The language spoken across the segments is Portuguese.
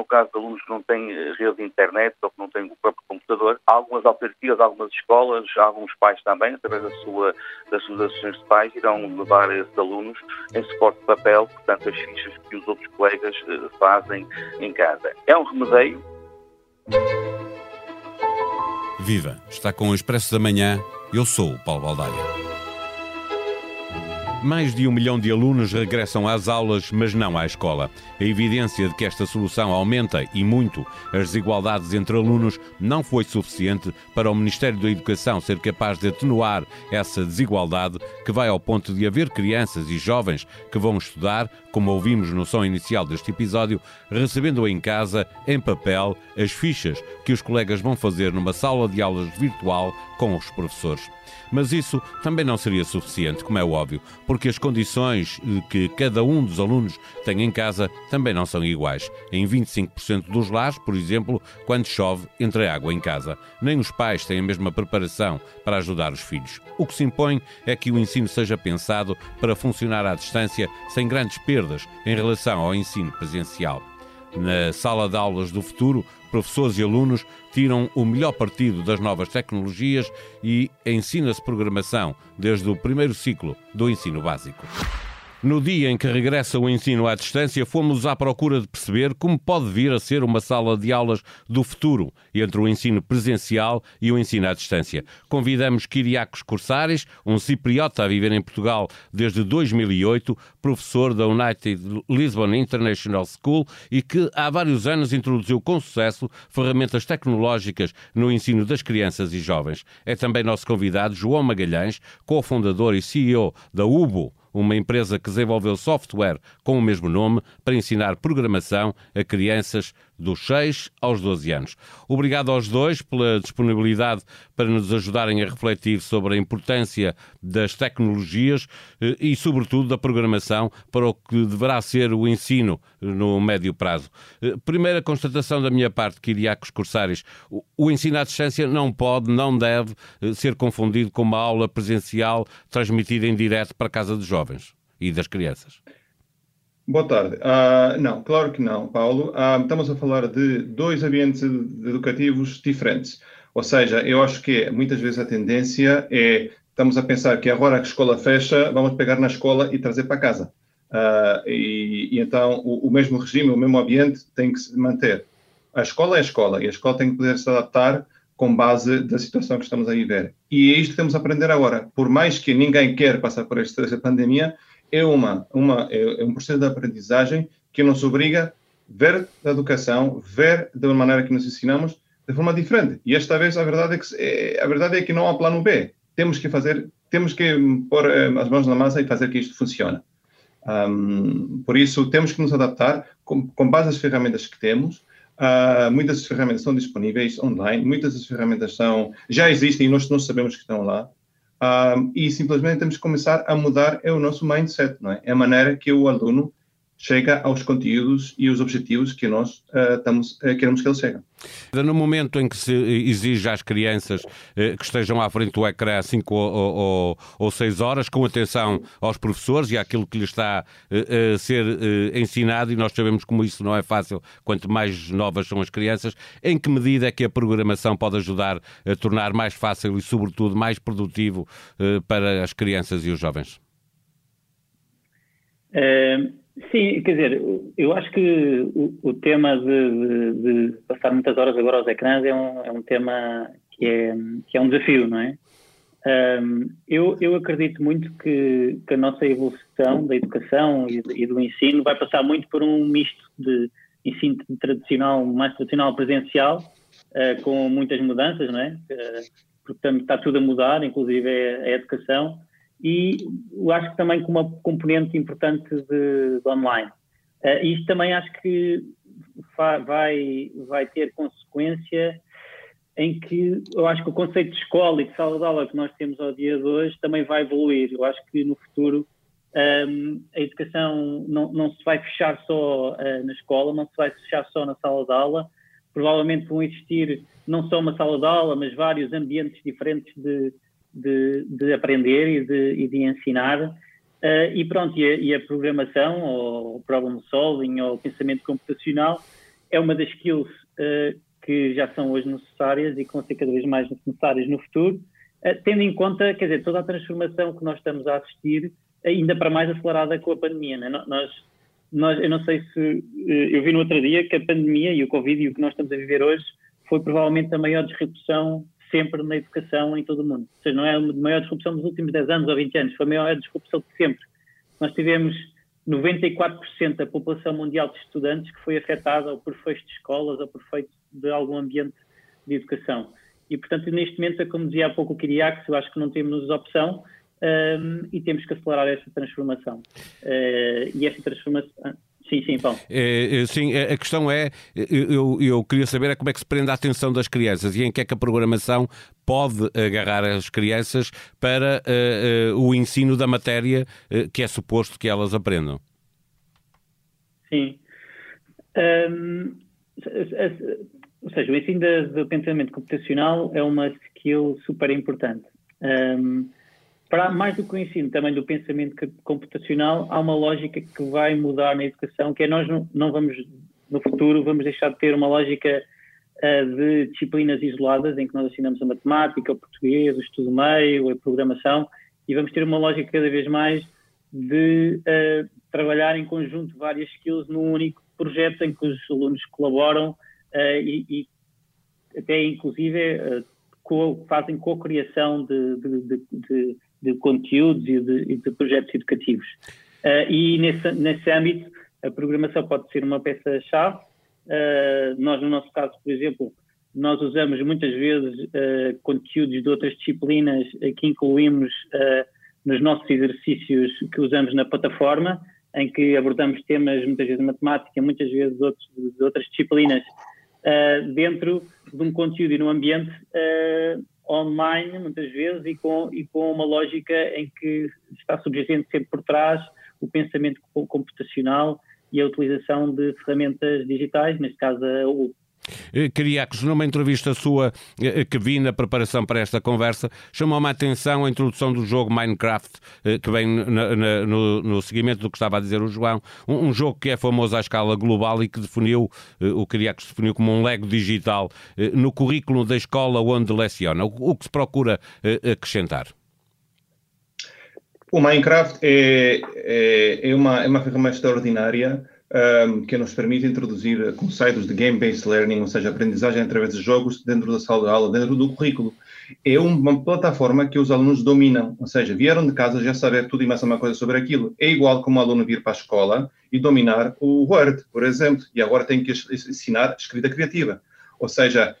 no caso de alunos que não têm eh, rede de internet ou que não têm o próprio computador, há algumas alternativas, algumas escolas, alguns pais também, através da sua, das suas associações de pais, irão levar esses alunos em suporte de papel, portanto, as fichas que os outros colegas eh, fazem em casa. É um remedeio. Viva! Está com o Expresso da Manhã. Eu sou o Paulo Baldaia. Mais de um milhão de alunos regressam às aulas, mas não à escola. A evidência de que esta solução aumenta e muito as desigualdades entre alunos não foi suficiente para o Ministério da Educação ser capaz de atenuar essa desigualdade que vai ao ponto de haver crianças e jovens que vão estudar, como ouvimos no som inicial deste episódio, recebendo em casa, em papel, as fichas que os colegas vão fazer numa sala de aulas virtual com os professores. Mas isso também não seria suficiente, como é óbvio, porque as condições que cada um dos alunos tem em casa também não são iguais. Em 25% dos lares, por exemplo, quando chove, entra água em casa. Nem os pais têm a mesma preparação para ajudar os filhos. O que se impõe é que o ensino seja pensado para funcionar à distância sem grandes perdas em relação ao ensino presencial. Na sala de aulas do futuro, professores e alunos tiram o melhor partido das novas tecnologias e ensina-se programação desde o primeiro ciclo do ensino básico. No dia em que regressa o ensino à distância, fomos à procura de perceber como pode vir a ser uma sala de aulas do futuro entre o ensino presencial e o ensino à distância. Convidamos Kiriakos Corsares, um cipriota a viver em Portugal desde 2008, professor da United Lisbon International School e que há vários anos introduziu com sucesso ferramentas tecnológicas no ensino das crianças e jovens. É também nosso convidado João Magalhães, cofundador e CEO da UBO, uma empresa que desenvolveu software com o mesmo nome para ensinar programação a crianças dos 6 aos 12 anos. Obrigado aos dois pela disponibilidade para nos ajudarem a refletir sobre a importância das tecnologias eh, e, sobretudo, da programação para o que deverá ser o ensino no médio prazo. Eh, primeira constatação da minha parte, Kiriakos Corsares, o ensino à distância não pode, não deve eh, ser confundido com uma aula presencial transmitida em direto para a casa dos jovens e das crianças. Boa tarde. Uh, não, claro que não, Paulo. Uh, estamos a falar de dois ambientes educativos diferentes. Ou seja, eu acho que muitas vezes a tendência é estamos a pensar que agora que a escola fecha, vamos pegar na escola e trazer para casa. Uh, e, e, então o, o, mesmo regime, o mesmo ambiente tem que se manter. A escola é a escola e a escola tem que poder se adaptar com base da situação que estamos a viver. E é isto que temos a aprender agora. Por mais que ninguém quer passar por esta, pandemia, é, uma, uma, é, é um processo de aprendizagem que nos obriga a ver a educação, ver uma maneira que nos ensinamos de forma diferente. E esta vez a verdade é que, é, a verdade é que não há plano B. Temos que fazer, temos que pôr eh, as mãos na massa e fazer que isto funcione. Um, por isso, temos que nos adaptar com, com base nas ferramentas que temos. Uh, muitas das ferramentas são disponíveis online, muitas das ferramentas são, já existem e nós não sabemos que estão lá. Um, e simplesmente temos que começar a mudar é o nosso mindset, não é? É a maneira que o aluno chega aos conteúdos e os objetivos que nós uh, estamos, uh, queremos que ele chegue. No momento em que se exige às crianças uh, que estejam à frente do ecrã 5 ou, ou 6 horas, com atenção aos professores e àquilo que lhes está a ser ensinado, e nós sabemos como isso não é fácil, quanto mais novas são as crianças, em que medida é que a programação pode ajudar a tornar mais fácil e, sobretudo, mais produtivo para as crianças e os jovens? Sim, quer dizer, eu acho que o, o tema de, de, de, passar muitas horas agora aos ecrãs é um, é um tema que é, que é um desafio, não é? Um, eu, eu acredito muito que, que, a nossa evolução da educação e, e, do ensino vai passar muito por um misto de ensino tradicional, mais tradicional presencial, uh, com muitas mudanças, não é? Uh, portanto, está tudo a mudar, inclusive a, a educação e eu acho que também com uma componente importante de, de online. Uh, isto também acho que vai, vai ter consequência em que eu acho que o conceito de escola e de sala de aula que nós temos ao dia de hoje também vai evoluir. Eu acho que no futuro um, ehm, a educação não, não se vai fechar só uh, na escola, não se vai fechar só na sala de aula. Provavelmente vão existir não só uma sala de aula, mas vários ambientes diferentes de, de, de aprender e de, e de ensinar. Uh, e pronto, e a, e a, programação, ou problem solving, ou pensamento computacional, é uma das skills uh, que já são hoje necessárias e que vão ser cada vez mais necessárias no futuro, uh, tendo em conta, quer dizer, toda a transformação que nós estamos a assistir, ainda para mais acelerada com a pandemia. Né? Nós, nós, eu não sei se. Eu vi no outro dia que a pandemia e o Covid e o que nós estamos a viver hoje foi provavelmente a maior disrupção sempre na educação em todo o mundo. Ou seja, não é a maior disrupção dos últimos 10 anos ou 20 anos, foi a maior disrupção de sempre. Nós tivemos 94% da população mundial de estudantes que foi afetada ou por fecho de escolas ou por fecho de algum ambiente de educação. E, portanto, neste momento, é como dizia há pouco o Kiriakos, eu acho que não temos opção um, e temos que acelerar esta transformação. Uh, e esta transformação. Sim, sim, Paulo. É, é, sim, a questão é, eu, eu queria saber é como é que se prende a atenção das crianças e em que é que a programação pode agarrar as crianças para uh, uh, o ensino da matéria uh, que é suposto que elas aprendam. Sim. Um, ou seja, o ensino do pensamento computacional é uma skill super importante. Um, para mais do que o ensino também do pensamento computacional, há uma lógica que vai mudar na educação, que é nós não, não vamos, no futuro, vamos deixar de ter uma lógica uh, de disciplinas isoladas, em que nós ensinamos a matemática, o português, o estudo meio, a programação, e vamos ter uma lógica cada vez mais de uh, trabalhar em conjunto várias skills num único projeto em que os alunos colaboram uh, e, e, até inclusive co fazem co-criação de, de, de, de de conteúdos e de, e de projetos educativos. Uh, e nesse, nesse âmbito, a programação pode ser uma peça-chave. Uh, nós, no nosso caso, por exemplo, nós usamos muitas vezes uh, conteúdos de outras disciplinas que incluímos nos nossos exercícios que usamos na plataforma, em que abordamos temas, muitas vezes de matemática, muitas vezes outros, de outras disciplinas, dentro de um conteúdo e num ambiente online, muitas vezes, e com, e com uma lógica em que está subjacente sempre por trás o pensamento computacional e a utilização de ferramentas digitais, neste caso a Cariacos, eh, numa entrevista sua eh, que vi na preparação para esta conversa, chamou-me a atenção a introdução do jogo Minecraft, eh, que vem na, na, no, no, seguimento do que estava a dizer o João. Um, um, jogo que é famoso à escala global e que definiu, o Cariacos definiu como um lego digital no currículo da escola onde leciona. O, o que se procura acrescentar? O Minecraft é, é, é, uma, é uma ferramenta extraordinária um, que nos permite introduzir conceitos de game-based learning, ou seja, aprendizagem através de jogos dentro da sala de aula, dentro do currículo. É uma plataforma que os alunos dominam, ou seja, vieram de casa já saber tudo e mais uma coisa sobre aquilo. É igual como o aluno vir para a escola e dominar o Word, por exemplo, e agora tem que ensinar escrita criativa. Ou seja,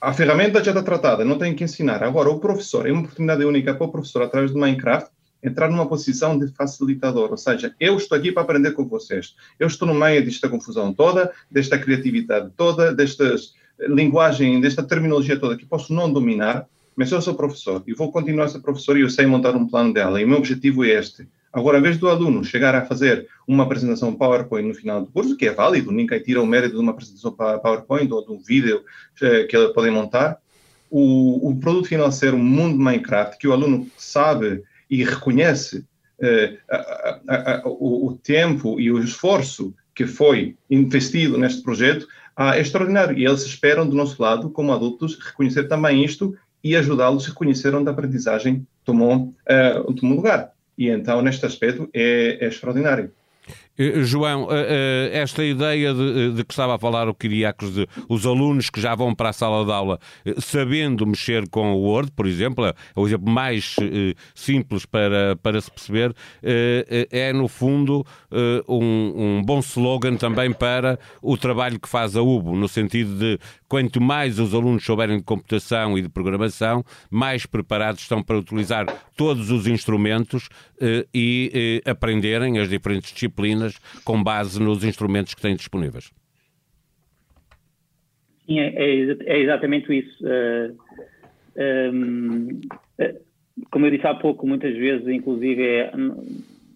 a ferramenta já está tratada, não tem que ensinar. Agora, o professor, é uma oportunidade única para o professor, através do Minecraft, entrar numa posição de facilitador, ou seja, eu estou aqui para aprender com vocês. Eu estou no meio desta confusão toda, desta criatividade toda, desta linguagem, desta terminologia toda que posso não dominar, mas eu sou professor e vou continuar a ser professor e eu sei montar um plano dela. E o meu objetivo é este. Agora, em vez do aluno chegar a fazer uma apresentação PowerPoint no final do curso, que é válido, ninguém tira o mérito de uma apresentação PowerPoint ou de um vídeo eh, que ele pode montar, o, o produto final ser um mundo Minecraft que o aluno sabe e reconhece uh, a, a, a, o, o, tempo e o esforço que foi investido neste projeto, é extraordinário. E eles esperam do nosso lado, como adultos, reconhecer também isto e ajudá-los a reconhecer onde a aprendizagem tomou, uh, tomou lugar. E então, neste aspecto, é, é extraordinário. Eh, João, eh, eh, esta ideia de, de, que estava a falar o Quiriacos, de os alunos que já vão para a sala de aula sabendo mexer com o Word, por exemplo, é o exemplo mais simples para, para se perceber, é no fundo um, um bom slogan também para o trabalho que faz a UBO, no sentido de quanto mais os alunos souberem de computação e de programação, mais preparados estão para utilizar todos os instrumentos e aprenderem as diferentes disciplinas com base nos instrumentos que têm disponíveis. Sim, é, é, é exatamente isso. Uh, eh, um, eh, como eu disse há pouco, muitas vezes, inclusive, é,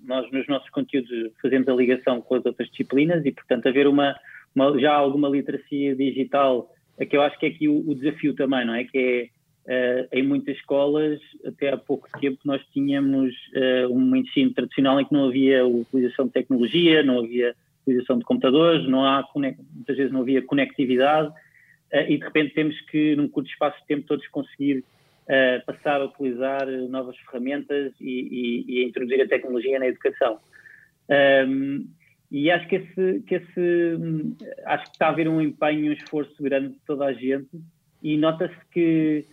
nós nos nossos conteúdos fazemos a ligação com as outras disciplinas e, portanto, haver uma, uma já alguma literacia digital, é que eu acho que é aqui o, o desafio também, não é? Que é Uh, em muitas escolas, até há pouco tempo, nós tínhamos uh, um ensino tradicional em que não havia utilização de tecnologia, não havia utilização de computadores, não há, muitas vezes não havia conectividade e de repente temos que, num curto espaço de tempo, todos conseguir passar a utilizar novas ferramentas e, e, e, introduzir a tecnologia na educação. Um, e acho que esse, que esse acho que está a haver um empenho, um esforço grande de toda a gente e nota-se que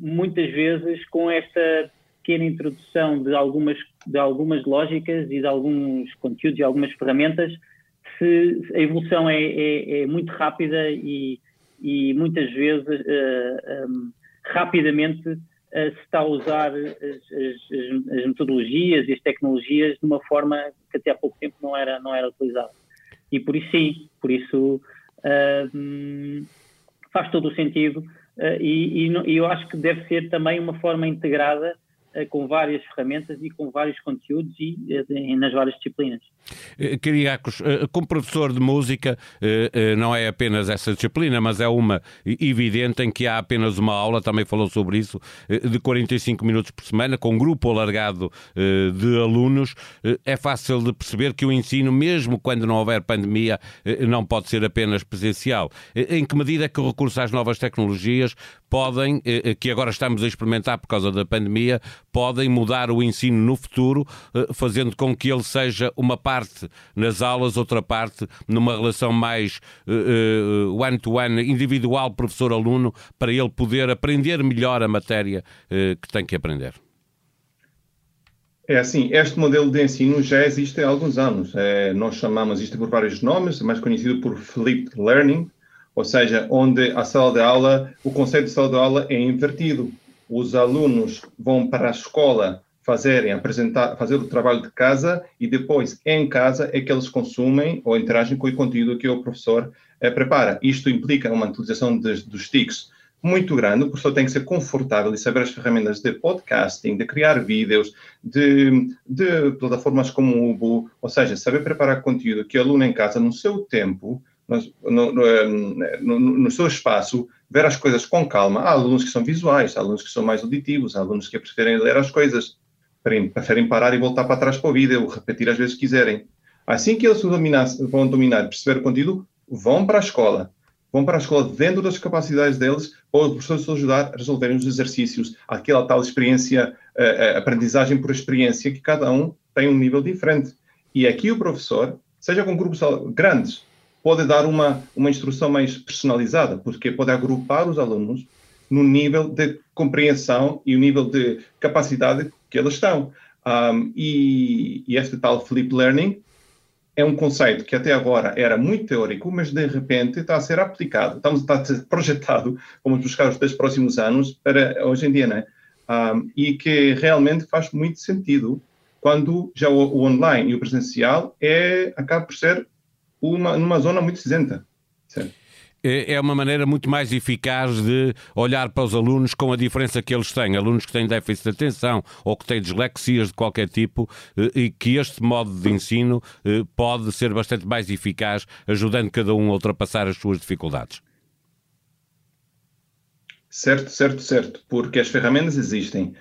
muitas vezes com esta pequena introdução de algumas, de algumas lógicas e de alguns conteúdos e algumas ferramentas, se, a evolução é, é, é muito rápida e, e muitas vezes uh, eh, um, rapidamente uh, se está a usar as, as, as, metodologias e as tecnologias de uma forma que até há pouco tempo não era, não era utilizada. E por isso sim, por isso uh, faz todo o sentido e, e, e eu acho que deve ser também uma forma integrada eh, com várias ferramentas e com vários conteúdos e, e eh, nas várias disciplinas. Cariacos, eh, como professor de música, não é apenas essa disciplina, mas é uma evidente em que há apenas uma aula, também falou sobre isso, de 45 minutos por semana, com um grupo alargado de alunos. É fácil de perceber que o ensino, mesmo quando não houver pandemia, não pode ser apenas presencial. Em que medida é que o recurso às novas tecnologias podem, que agora estamos a experimentar por causa da pandemia, podem mudar o ensino no futuro, eh, fazendo com que ele seja uma parte nas aulas, outra parte numa relação mais eh, eh, one-to-one, individual, professor-aluno, para ele poder aprender melhor a matéria que tem que aprender. É assim, este modelo de ensino já existe há alguns anos. É, nós chamamos isto por vários nomes, mais conhecido por flipped learning, ou seja, onde a sala de aula, o conceito de sala de aula é invertido os alunos vão para a escola fazerem, apresentar, fazer o trabalho de casa e depois, em casa, é que eles consumem ou interagem com o conteúdo que o professor eh, prepara. Isto implica uma utilização de, dos TICs muito grande. O professor tem que ser confortável e saber as ferramentas de podcasting, de criar vídeos, de, de plataformas como o Ubu, ou seja, saber preparar conteúdo que o aluno em casa, no seu tempo, no, no, no, no, seu espaço, ver as coisas com calma. Há alunos que são visuais, há alunos que são mais auditivos, há alunos que preferem ler as coisas, preferem parar e voltar para trás para o vídeo, repetir às vezes quiserem. Assim que eles vão dominar, perceber o conteúdo, vão para a escola. Vão para a escola dentro das capacidades deles, ou o professor se ajudar a resolverem os exercícios, aquela tal experiência, uh, aprendizagem por experiência, que cada um tem um nível diferente. E aqui o professor, seja com grupos grandes, pode dar uma, uma instrução mais personalizada, porque pode agrupar os alunos no nível de compreensão e o nível de capacidade que eles estão. Um, e, e, este tal flip learning é um conceito que até agora era muito teórico, mas de repente está a ser aplicado, estamos, está a ser projetado, vamos buscar os três próximos anos para hoje em dia, né? Um, e que realmente faz muito sentido quando já o, o online e o presencial é, acaba por ser uma, numa zona muito cinzenta. É, é uma maneira muito mais eficaz de olhar para os alunos com a diferença que eles têm. Alunos que têm déficit de atenção ou que têm dislexias de qualquer tipo eh, e que este modo de ensino eh, pode ser bastante mais eficaz, ajudando cada um a ultrapassar as suas dificuldades. Certo, certo, certo, porque as ferramentas existem.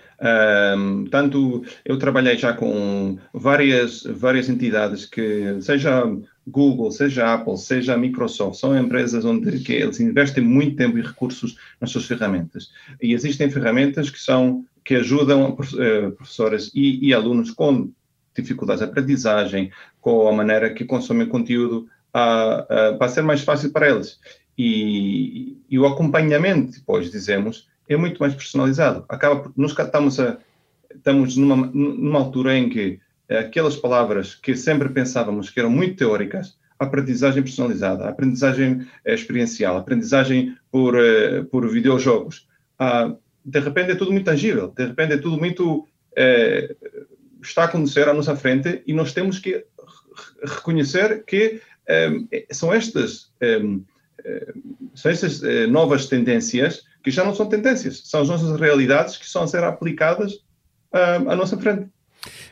Um, tanto eu trabalhei já com várias, várias entidades que, seja Google, seja Apple, seja Microsoft, são empresas onde que eles investem muito tempo e recursos nas suas ferramentas. E existem ferramentas que são que ajudam uh, professores e, e, alunos com dificuldades de aprendizagem, com a maneira que consomem conteúdo, a, a, para ser mais fácil para eles. E, e, o acompanhamento, depois dizemos, é muito mais personalizado. Acaba nós estamos, a, estamos numa, numa altura em que aquelas palavras que sempre pensávamos que eram muito teóricas, aprendizagem personalizada, aprendizagem eh, experiencial, aprendizagem por, uh, por videojogos, uh, de repente é tudo muito tangível, de repente é tudo muito. Uh, está a acontecer à nossa frente e nós temos que reconhecer que um, são estas. Um, são estas novas tendências que já não são tendências, são as nossas realidades que estão a ser aplicadas à nossa frente.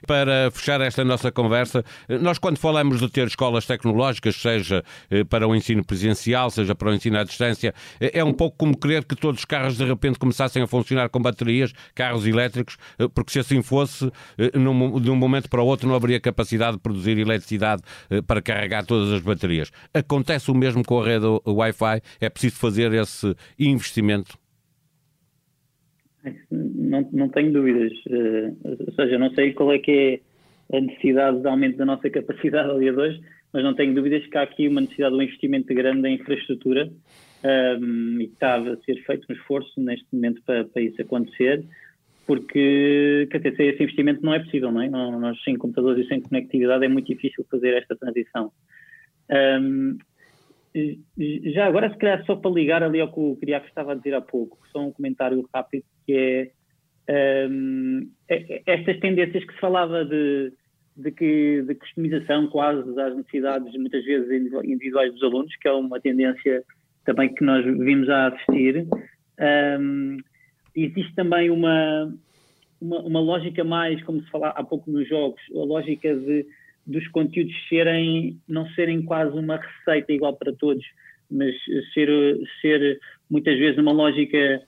Para fechar esta nossa conversa, nós quando falamos de ter escolas tecnológicas, seja para o ensino presencial, seja para o ensino à distância, é um pouco como querer que todos os carros de repente começassem a funcionar com baterias, carros elétricos, porque se assim fosse, de um momento para o outro não haveria capacidade de produzir eletricidade para carregar todas as baterias. Acontece o mesmo com a rede Wi-Fi? É preciso fazer esse investimento? Não, não tenho dúvidas. Uh, ou seja, não sei qual é que é a necessidade de aumento da nossa capacidade ao dia de hoje, mas não tenho dúvidas que há aqui uma necessidade de um investimento grande em infraestrutura um, e que está a ser feito um esforço neste momento para, para isso acontecer, porque quer dizer, sem esse investimento não é possível, não é? Nós sem computadores e sem conectividade é muito difícil fazer esta transição. Um, já agora, se calhar, só para ligar ali ao que o Criaco estava a dizer há pouco, só um comentário rápido, que é um, é, é, estas tendências que se falava de, de, que, de customização quase das necessidades, muitas vezes individuais dos alunos, que é uma tendência também que nós vimos a assistir. Um, existe também uma, uma, uma, lógica mais, como se falava há pouco nos jogos, a lógica de dos conteúdos serem, não serem quase uma receita igual para todos, mas ser, ser muitas vezes uma lógica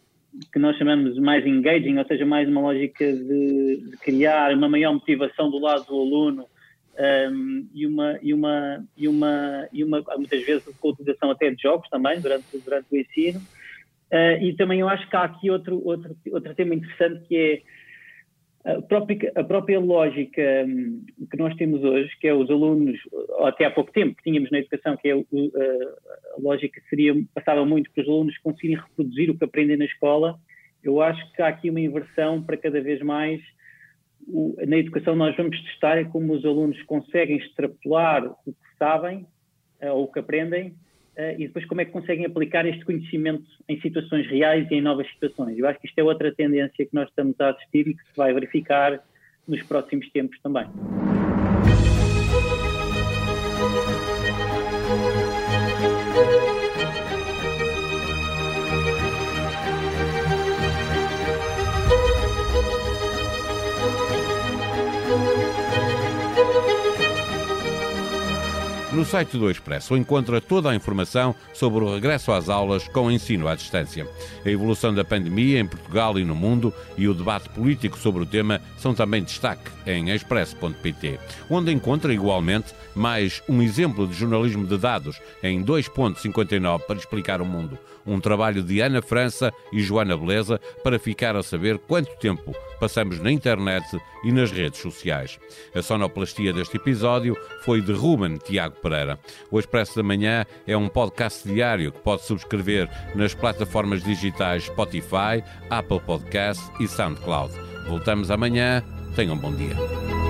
que nós chamamos mais engaging, ou seja, mais uma lógica de, de criar uma maior motivação do lado do aluno um, e, uma, e, uma, e, uma, e uma, muitas vezes com a utilização até de jogos também durante, durante o ensino. Uh, e também eu acho que há aqui outro, outro, outro tema interessante que é a própria, a própria lógica hum, que nós temos hoje, que é os alunos, até há pouco tempo que tínhamos na educação, que é a lógica seria, passava muito para os alunos conseguirem reproduzir o que aprendem na escola, eu acho que há aqui uma inversão para cada vez mais. Na educação nós vamos testar como os alunos conseguem extrapolar o que sabem eh, ou o que aprendem e depois como é que conseguem aplicar este conhecimento em situações reais e em novas situações. Eu acho que isto é outra tendência que nós estamos a assistir e que se vai verificar nos próximos tempos também. Site do Expresso encontra toda a informação sobre o regresso às aulas com ensino à distância. A evolução da pandemia em Portugal e no mundo e o debate político sobre o tema são também destaque em expresso.pt, onde encontra igualmente mais um exemplo de jornalismo de dados em 2.59 para explicar o mundo. Um trabalho de Ana França e Joana Beleza para ficar a saber quanto tempo passamos na internet e nas redes sociais. A sonoplastia deste episódio foi de Ruben Tiago Pereira. O Expresso da Manhã é um podcast diário que pode subscrever nas plataformas digitais Spotify, Apple Podcast e SoundCloud. Voltamos amanhã. Tenham um bom dia.